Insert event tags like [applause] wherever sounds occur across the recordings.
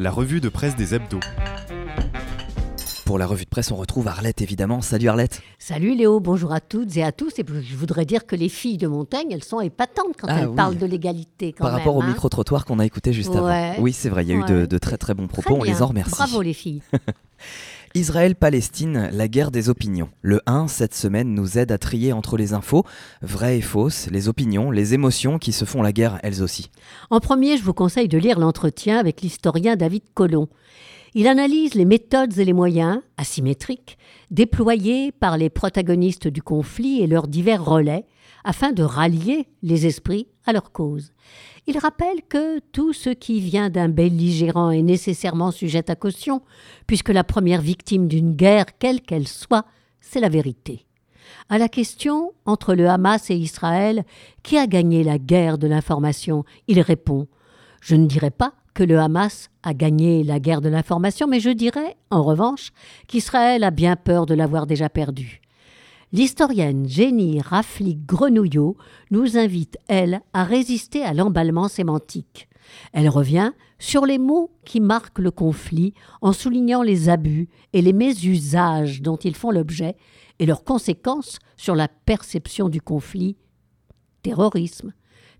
la revue de presse des hebdos. Pour la revue de presse, on retrouve Arlette évidemment. Salut Arlette. Salut Léo, bonjour à toutes et à tous. Et je voudrais dire que les filles de Montaigne, elles sont épatantes quand Ah elles oui. parlent de l'égalité. quand Par rapport au hein. micro-trottoir qu'on a écouté juste Ouais. avant. Oui, c'est vrai, il y a eu de, très très bons Très propos, on les en remercie. Bravo les filles. [laughs] Israël-Palestine, la guerre des opinions. Le 1, cette semaine, nous aide à trier entre les infos, vraies et fausses, les opinions, les émotions qui se font la guerre elles aussi. En premier, je vous conseille de lire l'entretien avec l'historien David Collomb. Il analyse les méthodes et les moyens, asymétriques, déployés par les protagonistes du conflit et leurs divers relais, afin de rallier les esprits à leur cause. Il rappelle que tout ce qui vient d'un belligérant est nécessairement sujet à caution, puisque la première victime d'une guerre, quelle qu'elle soit, c'est la vérité. À la question entre le Hamas et Israël, qui a gagné la guerre de l'information? Il répond Je ne dirais pas que le Hamas a gagné la guerre de l'information, mais je dirais, en revanche, qu'Israël a bien peur de l'avoir déjà perdue. L'historienne Jenny Rafli-Grenouillot nous invite, elle, à résister à l'emballement sémantique. Elle revient sur les mots qui marquent le conflit en soulignant les abus et les mésusages dont ils font l'objet et leurs conséquences sur la perception du conflit. Terrorisme,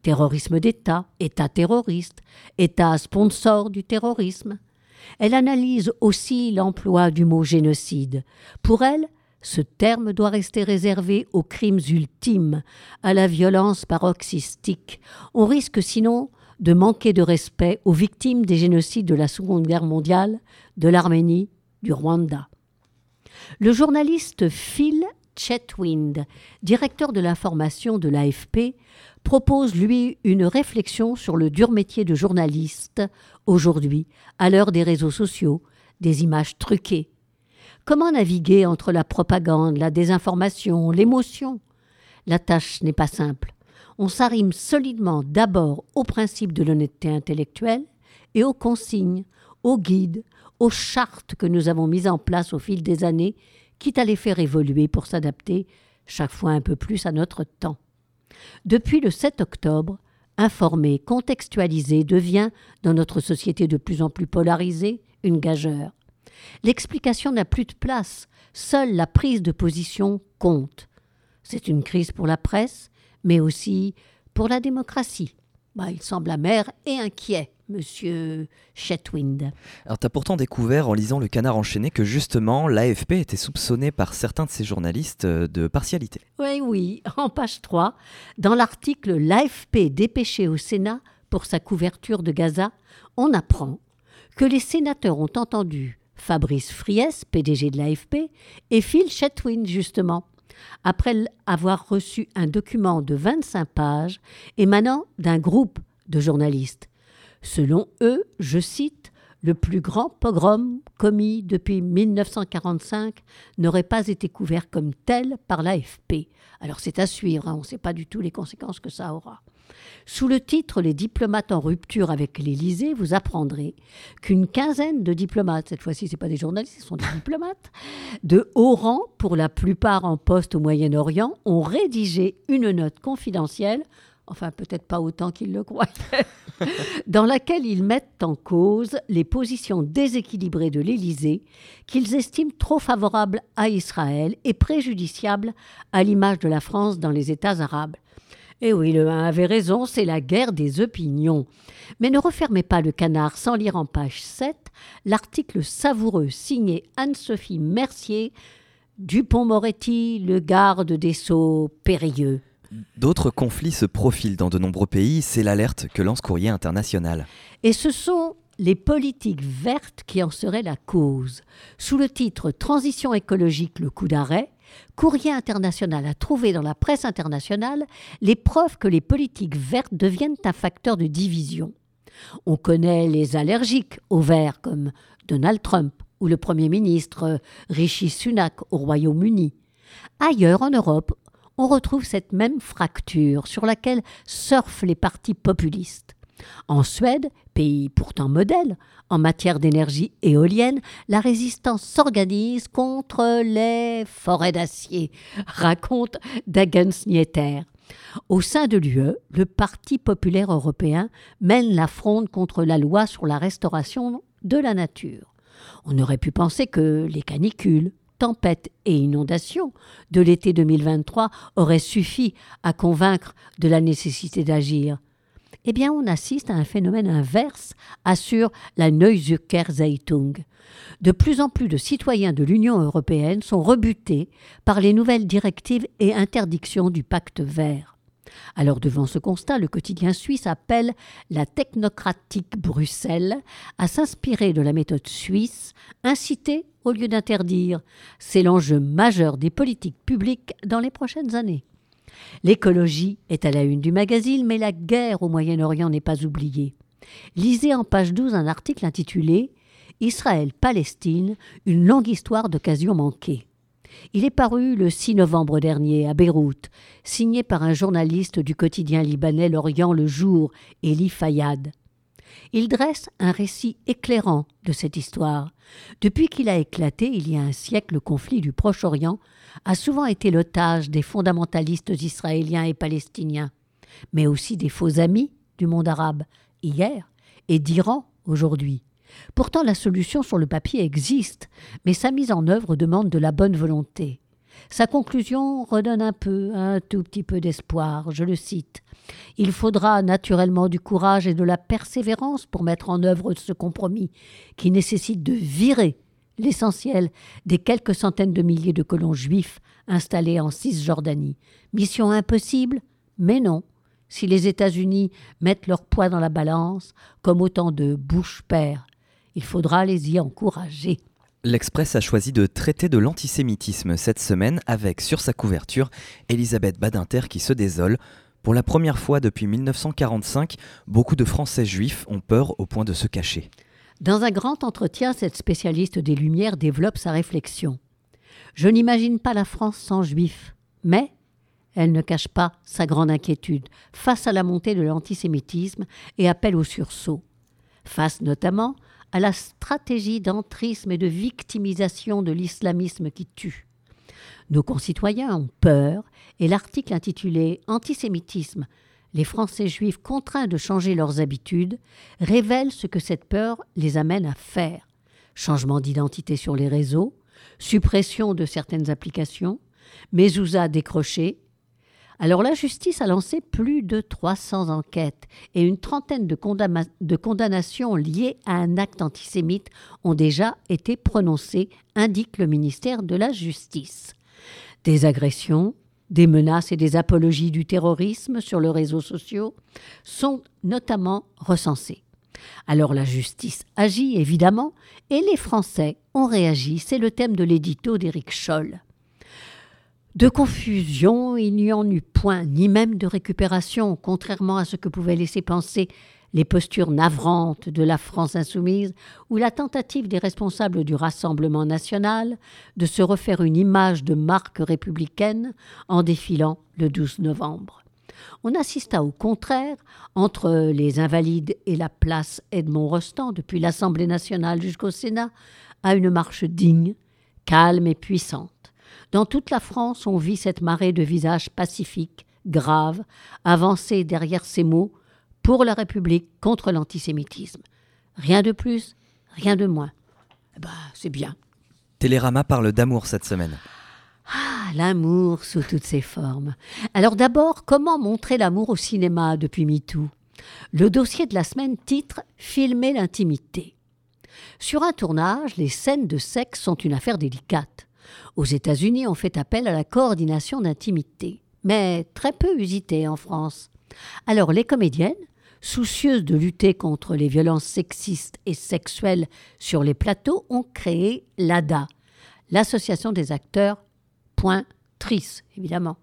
terrorisme d'État, État terroriste, État sponsor du terrorisme. Elle analyse aussi l'emploi du mot génocide. Pour elle, ce terme doit rester réservé aux crimes ultimes, à la violence paroxystique. On risque sinon de manquer de respect aux victimes des génocides de la Seconde Guerre mondiale, de l'Arménie, du Rwanda. Le journaliste Phil Chetwind, directeur de l'information de l'AFP, propose lui une réflexion sur le dur métier de journaliste aujourd'hui, à l'heure des réseaux sociaux, des images truquées. Comment naviguer entre la propagande, la désinformation, l'émotion? La tâche n'est pas simple. On s'arrime solidement d'abord au principe de l'honnêteté intellectuelle et aux consignes, aux guides, aux chartes que nous avons mises en place au fil des années, quitte à les faire évoluer pour s'adapter chaque fois un peu plus à notre temps. Depuis le 7 octobre, informer, contextualiser devient, dans notre société de plus en plus polarisée, une gageure. L'explication n'a plus de place, seule la prise de position compte. C'est une crise pour la presse, mais aussi pour la démocratie. Bah, il semble amer et inquiet, monsieur Chetwind. Alors t'as pourtant découvert en lisant Le Canard enchaîné que justement l'AFP était soupçonnée par certains de ses journalistes euh, de partialité. Oui, oui, en page 3, dans l'article L'AFP dépêché au Sénat pour sa couverture de Gaza, on apprend que les sénateurs ont entendu Fabrice Fries, PDG de l'AFP, et Phil Chetwind, justement, après avoir reçu un document de 25 pages émanant d'un groupe de journalistes. Selon eux, je cite, le plus grand pogrom commis depuis 1945 n'aurait pas été couvert comme tel par l'AFP. Alors c'est à suivre, hein, on ne sait pas du tout les conséquences que ça aura. Sous le titre Les diplomates en rupture avec l'Élysée, vous apprendrez qu'une quinzaine de diplomates, cette fois-ci ce pas des journalistes, ce sont des diplomates, de haut rang, pour la plupart en poste au Moyen-Orient, ont rédigé une note confidentielle, enfin peut-être pas autant qu'ils le croyaient, [laughs] dans laquelle ils mettent en cause les positions déséquilibrées de l'Élysée qu'ils estiment trop favorables à Israël et préjudiciables à l'image de la France dans les États arabes. Et oui, le 1 avait raison, c'est la guerre des opinions. Mais ne refermez pas le canard sans lire en page 7 l'article savoureux signé Anne-Sophie Mercier, Dupont-Moretti, le garde des Sceaux périlleux. D'autres conflits se profilent dans de nombreux pays, c'est l'alerte que lance Courrier International. Et ce sont les politiques vertes qui en seraient la cause. Sous le titre Transition écologique, le coup d'arrêt, Courrier international a trouvé dans la presse internationale les preuves que les politiques vertes deviennent un facteur de division. On connaît les allergiques au vert comme Donald Trump ou le Premier ministre Rishi Sunak au Royaume-Uni. Ailleurs en Europe, on retrouve cette même fracture sur laquelle surfent les partis populistes. En Suède, pays pourtant modèle en matière d'énergie éolienne, la résistance s'organise contre les forêts d'acier, raconte Dagens Nyheter. Au sein de l'UE, le Parti populaire européen mène la fronde contre la loi sur la restauration de la nature. On aurait pu penser que les canicules, tempêtes et inondations de l'été 2023 auraient suffi à convaincre de la nécessité d'agir. Eh bien, on assiste à un phénomène inverse, assure la Neue Zeitung. De plus en plus de citoyens de l'Union européenne sont rebutés par les nouvelles directives et interdictions du pacte vert. Alors devant ce constat, le quotidien suisse appelle la technocratique Bruxelles à s'inspirer de la méthode suisse, inciter au lieu d'interdire. C'est l'enjeu majeur des politiques publiques dans les prochaines années. L'écologie est à la une du magazine, mais la guerre au Moyen-Orient n'est pas oubliée. Lisez en page 12 un article intitulé Israël-Palestine, une longue histoire d'occasions manquées. Il est paru le 6 novembre dernier à Beyrouth, signé par un journaliste du quotidien libanais L'Orient le Jour, Eli Fayad. Il dresse un récit éclairant de cette histoire. Depuis qu'il a éclaté il y a un siècle, le conflit du Proche-Orient a souvent été l'otage des fondamentalistes israéliens et palestiniens, mais aussi des faux amis du monde arabe hier et d'Iran aujourd'hui. Pourtant la solution sur le papier existe, mais sa mise en œuvre demande de la bonne volonté. Sa conclusion redonne un peu, un tout petit peu d'espoir. Je le cite. Il faudra naturellement du courage et de la persévérance pour mettre en œuvre ce compromis, qui nécessite de virer l'essentiel des quelques centaines de milliers de colons juifs installés en Cisjordanie. Mission impossible Mais non. Si les États-Unis mettent leur poids dans la balance, comme autant de bouche-père, il faudra les y encourager. L'Express a choisi de traiter de l'antisémitisme cette semaine avec sur sa couverture Elisabeth Badinter qui se désole. Pour la première fois depuis 1945, beaucoup de Français juifs ont peur au point de se cacher. Dans un grand entretien, cette spécialiste des Lumières développe sa réflexion. Je n'imagine pas la France sans juifs, mais elle ne cache pas sa grande inquiétude face à la montée de l'antisémitisme et appelle au sursaut. Face notamment à la stratégie d'entrisme et de victimisation de l'islamisme qui tue. Nos concitoyens ont peur et l'article intitulé Antisémitisme, les Français juifs contraints de changer leurs habitudes révèle ce que cette peur les amène à faire. Changement d'identité sur les réseaux, suppression de certaines applications, mezouza décroché, alors la justice a lancé plus de 300 enquêtes et une trentaine de, condamnations liées à un acte antisémite ont déjà été prononcées, indique le ministère de la Justice. Des agressions, des menaces et des apologies du terrorisme sur les réseaux sociaux sont notamment recensées. Alors la justice agit évidemment et les Français ont réagi, c'est le thème de l'édito d'Éric Scholl. De confusion, il n'y en eut point, ni même de récupération, contrairement à ce que pouvaient laisser penser les postures navrantes de la France insoumise ou la tentative des responsables du Rassemblement national de se refaire une image de marque républicaine en défilant le 12 novembre. On assista au contraire, entre les Invalides et la place Edmond Rostand, depuis l'Assemblée nationale jusqu'au Sénat, à une marche digne, calme et puissante dans toute la France, on vit cette marée de visages pacifiques, graves, avancer derrière ces mots pour la République contre l'antisémitisme. Rien de plus, rien de moins. Ben, c'est bien. Télérama parle d'amour cette semaine. Ah, l'amour sous toutes ses formes. Alors d'abord, comment montrer l'amour au cinéma depuis MeToo? Le dossier de la semaine titre Filmer l'intimité. Sur un tournage, les scènes de sexe sont une affaire délicate. Aux États-Unis, on fait appel à la coordination d'intimité, mais très peu usitée en France. Alors les comédiennes, soucieuses de lutter contre les violences sexistes et sexuelles sur les plateaux, ont créé l'ADA, l'Association des acteurs pointrices, évidemment.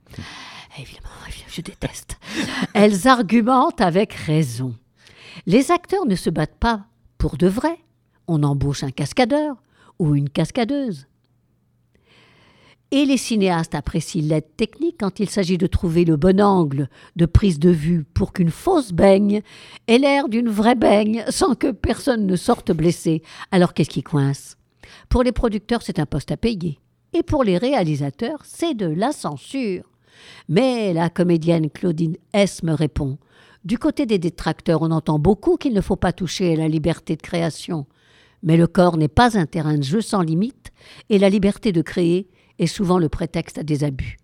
Évidemment, je déteste. [laughs] Elles argumentent avec raison. Les acteurs ne se battent pas pour de vrai. On embauche un cascadeur ou une cascadeuse. Et les cinéastes apprécient l'aide technique quand il s'agit de trouver le bon angle de prise de vue pour qu'une fausse baigne ait l'air d'une vraie baigne sans que personne ne sorte blessé. Alors qu'est-ce qui coince? Pour les producteurs, c'est un poste à payer. Et pour les réalisateurs, c'est de la censure. Mais la comédienne Claudine S. me répond Du côté des détracteurs, on entend beaucoup qu'il ne faut pas toucher à la liberté de création. Mais le corps n'est pas un terrain de jeu sans limite, et la liberté de créer est souvent le prétexte à des abus.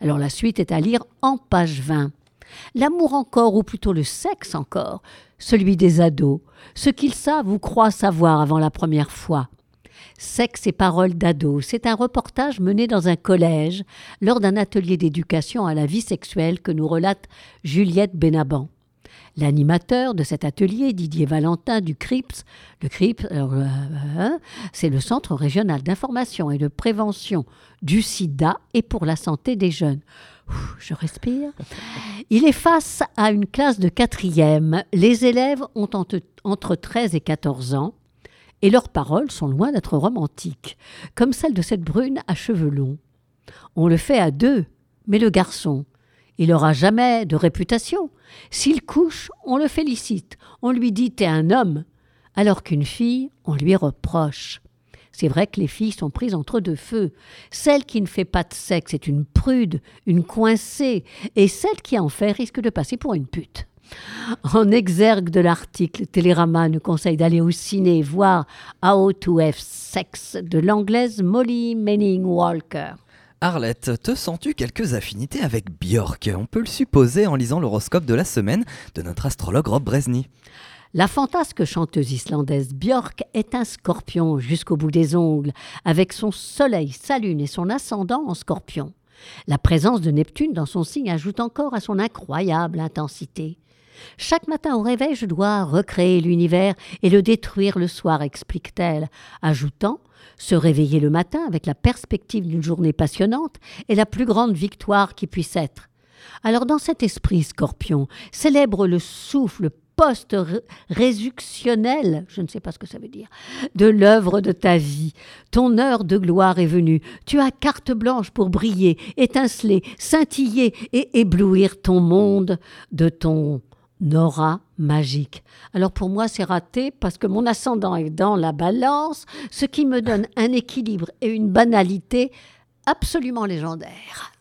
Alors la suite est à lire en page 20. L'amour encore, ou plutôt le sexe encore, celui des ados, ce qu'ils savent ou croient savoir avant la première fois. Sexe et paroles d'ados, c'est un reportage mené dans un collège lors d'un atelier d'éducation à la vie sexuelle que nous relate Juliette Benaban. L'animateur de cet atelier, Didier Valentin du CRIPS, le CRIPS, euh, hein, c'est le Centre régional d'information et de prévention du sida et pour la santé des jeunes. je respire. Il est face à une classe de quatrième. Les élèves ont entre, entre 13 et 14 ans et leurs paroles sont loin d'être romantiques, comme celle de cette brune à cheveux longs. On le fait à deux, mais le garçon, il n'aura jamais de réputation. S'il couche, on le félicite, on lui dit T'es un homme, alors qu'une fille, on lui reproche. C'est vrai que les filles sont prises entre deux feux. Celle qui ne fait pas de sexe est une prude, une coincée, et celle qui en fait risque de passer pour une pute. En exergue de l'article, Télérama nous conseille d'aller au ciné voir How to Have Sex de l'anglaise Molly Manning Walker. Arlette, te sens-tu quelques affinités avec Björk? On peut le supposer en lisant l'horoscope de la semaine de notre astrologue Rob Bresny. La fantasque chanteuse islandaise Björk est un scorpion jusqu'au bout des ongles, avec son soleil, sa lune et son ascendant en scorpion. La présence de Neptune dans son signe ajoute encore à son incroyable intensité. Chaque matin au réveil, je dois recréer l'univers et le détruire le soir, explique-t-elle, ajoutant se réveiller le matin avec la perspective d'une journée passionnante est la plus grande victoire qui puisse être. Alors dans cet esprit scorpion, célèbre le souffle post-résuctionnel, je ne sais pas ce que ça veut dire, de l'œuvre de ta vie. Ton heure de gloire est venue. Tu as carte blanche pour briller, étinceler, scintiller et éblouir ton monde de ton aura magique. Alors pour moi, c'est raté parce que mon ascendant est dans la balance, ce qui me donne un équilibre et une banalité absolument légendaires.